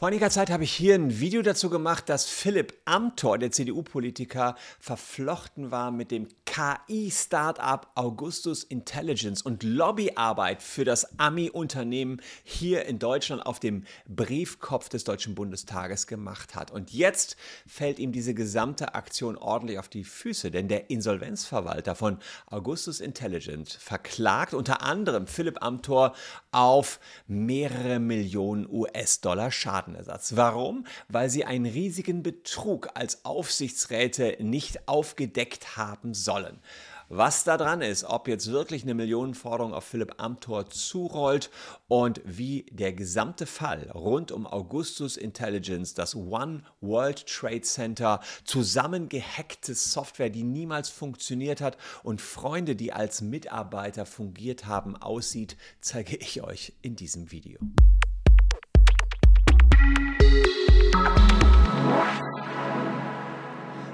Vor einiger Zeit habe ich hier ein Video dazu gemacht, dass Philipp Amthor, der CDU-Politiker, verflochten war mit dem KI-Startup Augustus Intelligence und Lobbyarbeit für das Ami-Unternehmen hier in Deutschland auf dem Briefkopf des Deutschen Bundestages gemacht hat. Und jetzt fällt ihm diese gesamte Aktion ordentlich auf die Füße, denn der Insolvenzverwalter von Augustus Intelligence verklagt unter anderem Philipp Amthor auf mehrere Millionen US-Dollar Schaden. Schadenersatz. Warum? Weil sie einen riesigen Betrug als Aufsichtsräte nicht aufgedeckt haben sollen. Was da dran ist, ob jetzt wirklich eine Millionenforderung auf Philipp Amthor zurollt und wie der gesamte Fall rund um Augustus Intelligence, das One World Trade Center, zusammengehackte Software, die niemals funktioniert hat und Freunde, die als Mitarbeiter fungiert haben, aussieht, zeige ich euch in diesem Video.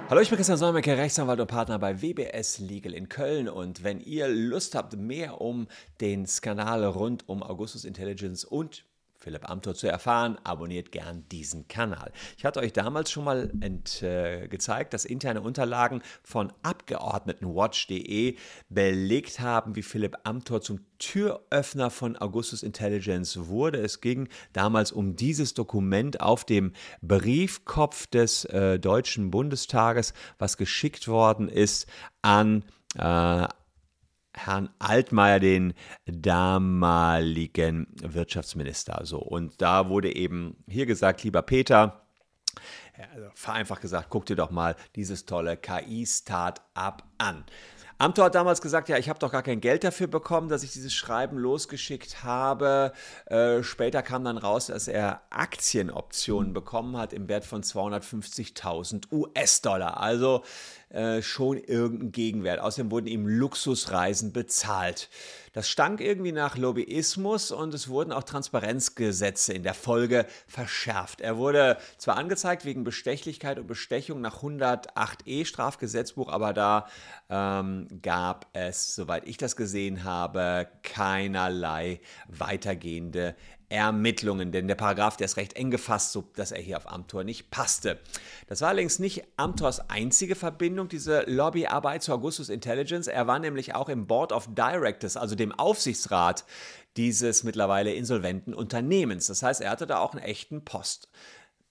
Hallo, ich bin Christian Solmecke, Rechtsanwalt und Partner bei WBS Legal in Köln. Und wenn ihr Lust habt, mehr um den Skandal rund um Augustus Intelligence und Philipp Amthor zu erfahren, abonniert gern diesen Kanal. Ich hatte euch damals schon mal ent, äh, gezeigt, dass interne Unterlagen von Abgeordnetenwatch.de belegt haben, wie Philipp Amthor zum Türöffner von Augustus Intelligence wurde. Es ging damals um dieses Dokument auf dem Briefkopf des äh, Deutschen Bundestages, was geschickt worden ist an äh, Herrn Altmaier, den damaligen Wirtschaftsminister. So, und da wurde eben hier gesagt, lieber Peter, also vereinfacht gesagt, guck dir doch mal dieses tolle KI-Start-up an. Amthor hat damals gesagt, ja, ich habe doch gar kein Geld dafür bekommen, dass ich dieses Schreiben losgeschickt habe. Äh, später kam dann raus, dass er Aktienoptionen bekommen hat im Wert von 250.000 US-Dollar. Also äh, schon irgendein Gegenwert. Außerdem wurden ihm Luxusreisen bezahlt. Das stank irgendwie nach Lobbyismus und es wurden auch Transparenzgesetze in der Folge verschärft. Er wurde zwar angezeigt wegen Bestechlichkeit und Bestechung nach 108e Strafgesetzbuch, aber da ähm, gab es, soweit ich das gesehen habe, keinerlei weitergehende Ermittlungen, denn der Paragraph, der ist recht eng gefasst, so dass er hier auf Amtor nicht passte. Das war allerdings nicht Amtors einzige Verbindung, diese Lobbyarbeit zu Augustus Intelligence. Er war nämlich auch im Board of Directors, also dem Aufsichtsrat dieses mittlerweile insolventen Unternehmens. Das heißt, er hatte da auch einen echten Post.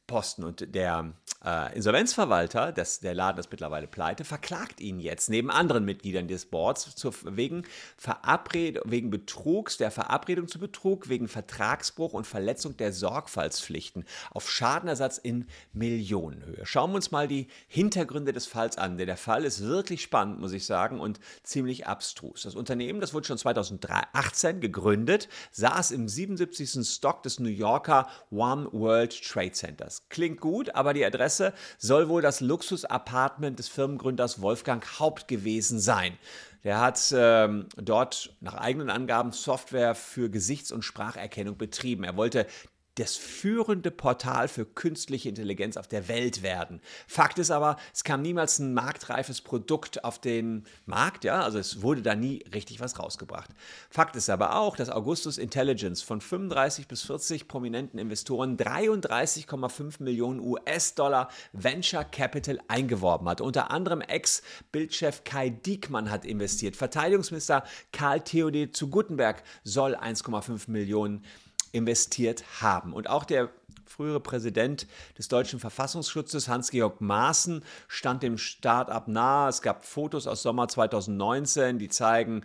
Posten. Und der äh, Insolvenzverwalter, das, der Laden ist mittlerweile pleite, verklagt ihn jetzt neben anderen Mitgliedern des Boards zu, wegen, Verabred wegen Betrugs, der Verabredung zu Betrug, wegen Vertragsbruch und Verletzung der Sorgfaltspflichten auf Schadenersatz in Millionenhöhe. Schauen wir uns mal die Hintergründe des Falls an. Denn der Fall ist wirklich spannend, muss ich sagen, und ziemlich abstrus. Das Unternehmen, das wurde schon 2018 gegründet, saß im 77. Stock des New Yorker One World Trade Centers. Das klingt gut, aber die Adresse soll wohl das Luxus-Apartment des Firmengründers Wolfgang Haupt gewesen sein. Der hat ähm, dort nach eigenen Angaben Software für Gesichts- und Spracherkennung betrieben. Er wollte das führende Portal für künstliche Intelligenz auf der Welt werden. Fakt ist aber, es kam niemals ein marktreifes Produkt auf den Markt, ja, also es wurde da nie richtig was rausgebracht. Fakt ist aber auch, dass Augustus Intelligence von 35 bis 40 prominenten Investoren 33,5 Millionen US-Dollar Venture Capital eingeworben hat. Unter anderem Ex-Bildchef Kai Diekmann hat investiert. Verteidigungsminister Karl Theodor zu Guttenberg soll 1,5 Millionen investiert haben. Und auch der frühere Präsident des deutschen Verfassungsschutzes, Hans-Georg Maaßen, stand dem Start-up nahe. Es gab Fotos aus Sommer 2019, die zeigen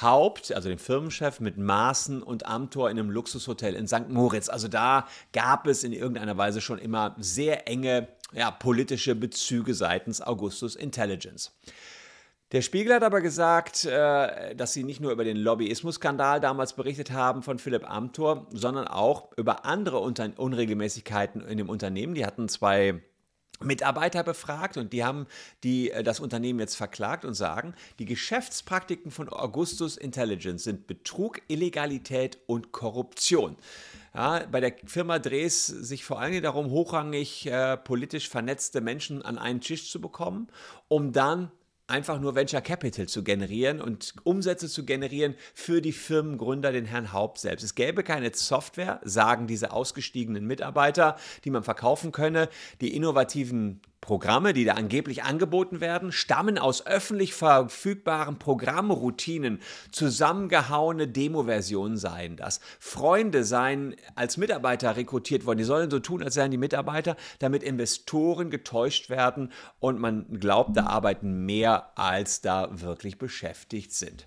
Haupt, also den Firmenchef, mit Maaßen und Amtor in einem Luxushotel in St. Moritz. Also da gab es in irgendeiner Weise schon immer sehr enge ja, politische Bezüge seitens Augustus Intelligence. Der Spiegel hat aber gesagt, äh, dass sie nicht nur über den Lobbyismus-Skandal damals berichtet haben von Philipp Amthor, sondern auch über andere Unregelmäßigkeiten in dem Unternehmen. Die hatten zwei Mitarbeiter befragt und die haben die, äh, das Unternehmen jetzt verklagt und sagen, die Geschäftspraktiken von Augustus Intelligence sind Betrug, Illegalität und Korruption. Ja, bei der Firma dreht es sich vor allem darum, hochrangig äh, politisch vernetzte Menschen an einen Tisch zu bekommen, um dann einfach nur Venture Capital zu generieren und Umsätze zu generieren für die Firmengründer, den Herrn Haupt selbst. Es gäbe keine Software, sagen diese ausgestiegenen Mitarbeiter, die man verkaufen könne. Die innovativen Programme, die da angeblich angeboten werden, stammen aus öffentlich verfügbaren Programmroutinen. Zusammengehauene Demo-Versionen seien das. Freunde seien als Mitarbeiter rekrutiert worden. Die sollen so tun, als seien die Mitarbeiter, damit Investoren getäuscht werden und man glaubt, da arbeiten mehr, als da wirklich beschäftigt sind.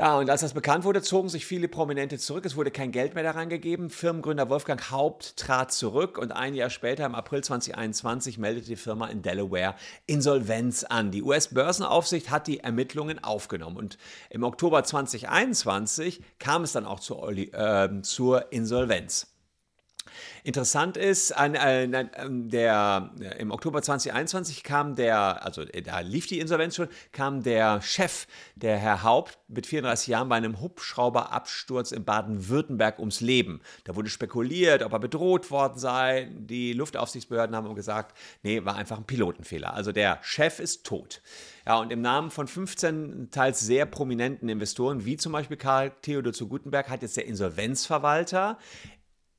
Ja, und als das bekannt wurde, zogen sich viele Prominente zurück. Es wurde kein Geld mehr da reingegeben. Firmengründer Wolfgang Haupt trat zurück und ein Jahr später, im April 2021, meldete die Firma in Delaware Insolvenz an. Die US-Börsenaufsicht hat die Ermittlungen aufgenommen und im Oktober 2021 kam es dann auch zur, äh, zur Insolvenz. Interessant ist, an, äh, der, äh, im Oktober 2021 kam der, also äh, da lief die Insolvenz schon, kam der Chef, der Herr Haupt, mit 34 Jahren bei einem Hubschrauberabsturz in Baden-Württemberg ums Leben. Da wurde spekuliert, ob er bedroht worden sei. Die Luftaufsichtsbehörden haben gesagt, nee, war einfach ein Pilotenfehler. Also der Chef ist tot. Ja, und im Namen von 15 teils sehr prominenten Investoren, wie zum Beispiel Karl Theodor zu Gutenberg, hat jetzt der Insolvenzverwalter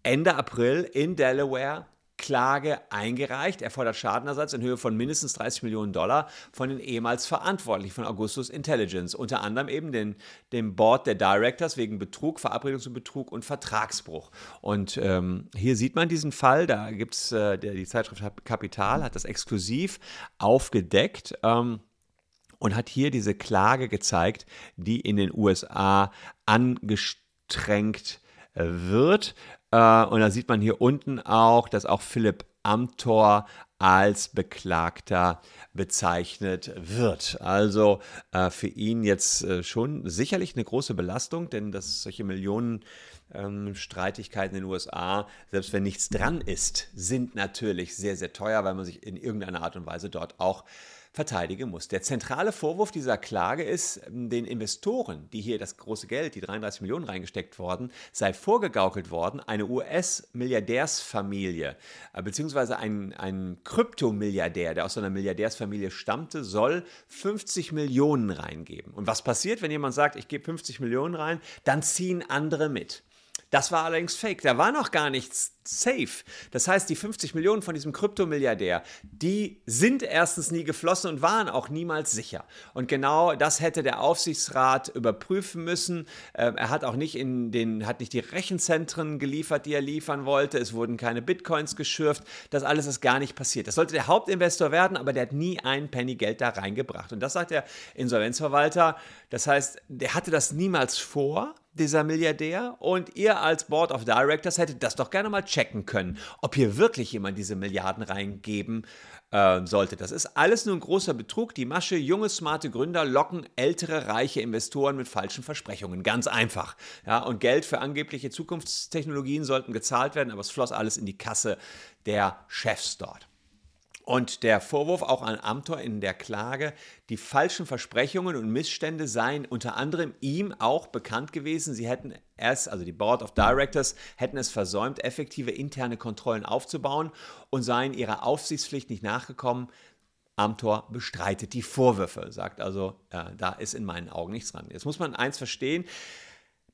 Ende April in Delaware Klage eingereicht. Er fordert Schadenersatz in Höhe von mindestens 30 Millionen Dollar von den ehemals Verantwortlichen von Augustus Intelligence, unter anderem eben den, dem Board der Directors wegen Betrug, Verabredung zu Betrug und Vertragsbruch. Und ähm, hier sieht man diesen Fall, da gibt es, äh, die Zeitschrift Kapital hat das exklusiv aufgedeckt. Ähm, und hat hier diese Klage gezeigt, die in den USA angestrengt wird. Äh, und da sieht man hier unten auch, dass auch Philipp Amthor als Beklagter bezeichnet wird. Also äh, für ihn jetzt äh, schon sicherlich eine große Belastung, denn dass solche Millionen ähm, Streitigkeiten in den USA, selbst wenn nichts dran ist, sind natürlich sehr, sehr teuer, weil man sich in irgendeiner Art und Weise dort auch verteidigen muss. Der zentrale Vorwurf dieser Klage ist, ähm, den Investoren, die hier das große Geld, die 33 Millionen reingesteckt worden, sei vorgegaukelt worden, eine US-Milliardärsfamilie, äh, beziehungsweise ein, ein Kryptomilliardär, der aus einer Milliardärsfamilie stammte, soll 50 Millionen reingeben. Und was passiert, wenn jemand sagt, ich gebe 50 Millionen rein, dann ziehen andere mit. Das war allerdings fake. Da war noch gar nichts safe. Das heißt, die 50 Millionen von diesem Kryptomilliardär, die sind erstens nie geflossen und waren auch niemals sicher. Und genau das hätte der Aufsichtsrat überprüfen müssen. Ähm, er hat auch nicht in den, hat nicht die Rechenzentren geliefert, die er liefern wollte. Es wurden keine Bitcoins geschürft. Das alles ist gar nicht passiert. Das sollte der Hauptinvestor werden, aber der hat nie einen Penny Geld da reingebracht. Und das sagt der Insolvenzverwalter. Das heißt, der hatte das niemals vor dieser Milliardär und ihr als Board of Directors hättet das doch gerne mal checken können, ob hier wirklich jemand diese Milliarden reingeben äh, sollte. Das ist alles nur ein großer Betrug. Die Masche, junge, smarte Gründer locken ältere, reiche Investoren mit falschen Versprechungen. Ganz einfach. Ja, und Geld für angebliche Zukunftstechnologien sollten gezahlt werden, aber es floss alles in die Kasse der Chefs dort. Und der Vorwurf auch an Amthor in der Klage, die falschen Versprechungen und Missstände seien unter anderem ihm auch bekannt gewesen. Sie hätten erst, also die Board of Directors, hätten es versäumt, effektive interne Kontrollen aufzubauen und seien ihrer Aufsichtspflicht nicht nachgekommen. Amthor bestreitet die Vorwürfe, sagt also, äh, da ist in meinen Augen nichts dran. Jetzt muss man eins verstehen,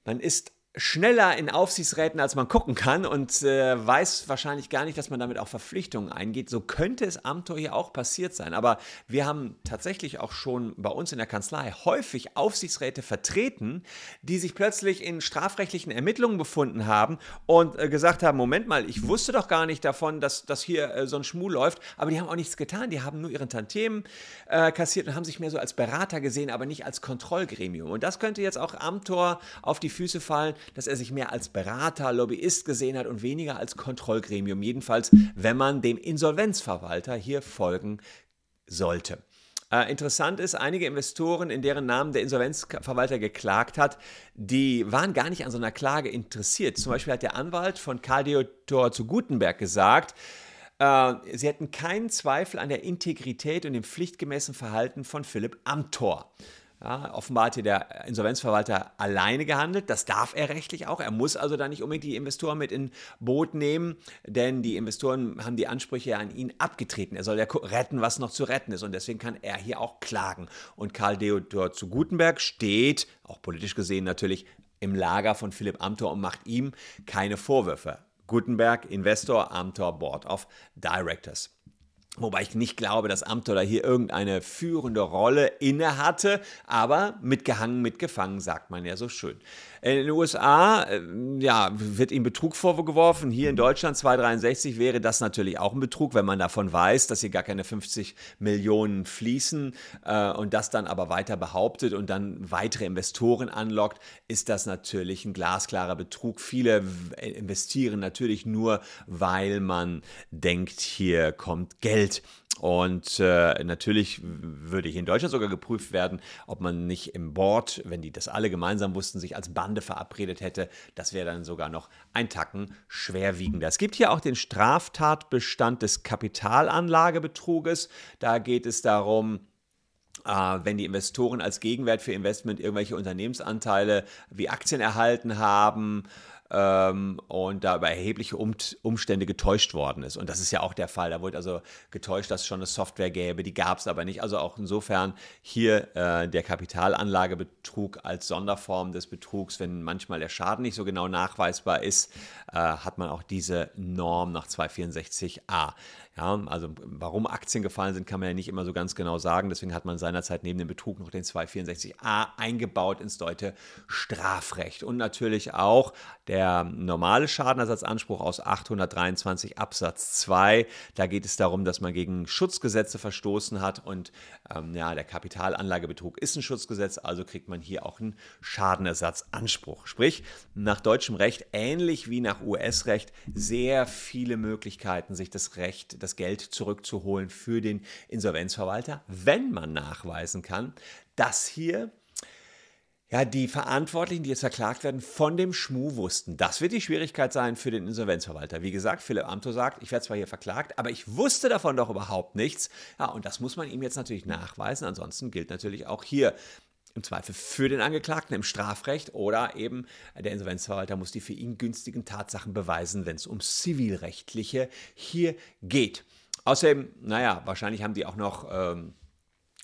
man ist schneller in Aufsichtsräten, als man gucken kann und äh, weiß wahrscheinlich gar nicht, dass man damit auch Verpflichtungen eingeht. So könnte es Amtor hier auch passiert sein. Aber wir haben tatsächlich auch schon bei uns in der Kanzlei häufig Aufsichtsräte vertreten, die sich plötzlich in strafrechtlichen Ermittlungen befunden haben und äh, gesagt haben, Moment mal, ich wusste doch gar nicht davon, dass, dass hier äh, so ein Schmuh läuft, aber die haben auch nichts getan. Die haben nur ihren Tantiemen äh, kassiert und haben sich mehr so als Berater gesehen, aber nicht als Kontrollgremium. Und das könnte jetzt auch Amtor auf die Füße fallen, dass er sich mehr als Berater, Lobbyist gesehen hat und weniger als Kontrollgremium. Jedenfalls, wenn man dem Insolvenzverwalter hier folgen sollte. Äh, interessant ist, einige Investoren, in deren Namen der Insolvenzverwalter geklagt hat, die waren gar nicht an so einer Klage interessiert. Zum Beispiel hat der Anwalt von Karl Theodor zu Gutenberg gesagt, äh, sie hätten keinen Zweifel an der Integrität und dem pflichtgemäßen Verhalten von Philipp Amthor. Ja, offenbar hat hier der Insolvenzverwalter alleine gehandelt. Das darf er rechtlich auch. Er muss also da nicht unbedingt die Investoren mit in Boot nehmen, denn die Investoren haben die Ansprüche an ihn abgetreten. Er soll ja retten, was noch zu retten ist. Und deswegen kann er hier auch klagen. Und Karl Theodor zu Gutenberg steht, auch politisch gesehen natürlich, im Lager von Philipp Amthor und macht ihm keine Vorwürfe. Gutenberg, Investor, Amthor, Board of Directors. Wobei ich nicht glaube, dass da hier irgendeine führende Rolle inne hatte, aber mitgehangen, mitgefangen, sagt man ja so schön. In den USA äh, ja, wird ihm Betrug vorgeworfen. Hier in Deutschland 263 wäre das natürlich auch ein Betrug, wenn man davon weiß, dass hier gar keine 50 Millionen fließen äh, und das dann aber weiter behauptet und dann weitere Investoren anlockt, ist das natürlich ein glasklarer Betrug. Viele investieren natürlich nur, weil man denkt, hier kommt Geld und äh, natürlich würde hier in Deutschland sogar geprüft werden, ob man nicht im Board, wenn die das alle gemeinsam wussten, sich als Bande verabredet hätte. Das wäre dann sogar noch ein Tacken schwerwiegender. Es gibt hier auch den Straftatbestand des Kapitalanlagebetruges. Da geht es darum, äh, wenn die Investoren als Gegenwert für Investment irgendwelche Unternehmensanteile wie Aktien erhalten haben ähm, und da über erhebliche um Umstände getäuscht worden ist. Und das ist ja auch der Fall. Da wurde also getäuscht, dass es schon eine Software gäbe, die gab es aber nicht. Also auch insofern hier äh, der Kapitalanlagebetrug als Sonderform des Betrugs, wenn manchmal der Schaden nicht so genau nachweisbar ist, äh, hat man auch diese Norm nach 264a. Ja, also warum Aktien gefallen sind, kann man ja nicht immer so ganz genau sagen. Deswegen hat man seinerzeit neben dem Betrug noch den 264a eingebaut ins deutsche Strafrecht. Und natürlich auch der normale Schadenersatzanspruch aus 823 Absatz 2. Da geht es darum, dass man gegen Schutzgesetze verstoßen hat. Und ähm, ja, der Kapitalanlagebetrug ist ein Schutzgesetz, also kriegt man hier auch einen Schadenersatzanspruch. Sprich, nach deutschem Recht, ähnlich wie nach US-Recht, sehr viele Möglichkeiten, sich das Recht, das Geld zurückzuholen für den Insolvenzverwalter, wenn man nachweisen kann, dass hier ja, die Verantwortlichen, die jetzt verklagt werden, von dem Schmuh wussten. Das wird die Schwierigkeit sein für den Insolvenzverwalter. Wie gesagt, Philipp Amthor sagt, ich werde zwar hier verklagt, aber ich wusste davon doch überhaupt nichts. Ja, und das muss man ihm jetzt natürlich nachweisen. Ansonsten gilt natürlich auch hier im Zweifel für den Angeklagten im Strafrecht oder eben der Insolvenzverwalter muss die für ihn günstigen Tatsachen beweisen, wenn es um zivilrechtliche hier geht. Außerdem, naja, wahrscheinlich haben die auch noch ähm,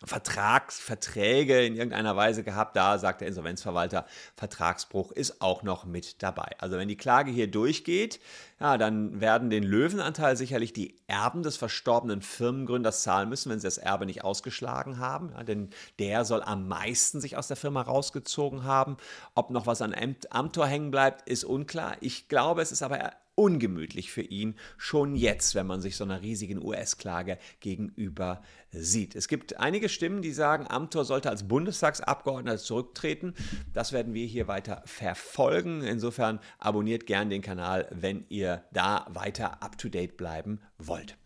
Vertragsverträge in irgendeiner Weise gehabt. Da sagt der Insolvenzverwalter, Vertragsbruch ist auch noch mit dabei. Also wenn die Klage hier durchgeht, ja, dann werden den Löwenanteil sicherlich die Erben des verstorbenen Firmengründers zahlen müssen, wenn sie das Erbe nicht ausgeschlagen haben. Ja, denn der soll am meisten sich aus der Firma rausgezogen haben. Ob noch was an Amtor hängen bleibt, ist unklar. Ich glaube, es ist aber ungemütlich für ihn, schon jetzt, wenn man sich so einer riesigen US-Klage gegenüber sieht. Es gibt einige Stimmen, die sagen, Amthor sollte als Bundestagsabgeordneter zurücktreten. Das werden wir hier weiter verfolgen. Insofern abonniert gern den Kanal, wenn ihr da weiter up-to-date bleiben wollt.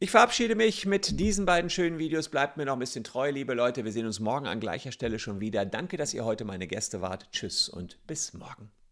Ich verabschiede mich mit diesen beiden schönen Videos. Bleibt mir noch ein bisschen treu, liebe Leute. Wir sehen uns morgen an gleicher Stelle schon wieder. Danke, dass ihr heute meine Gäste wart. Tschüss und bis morgen.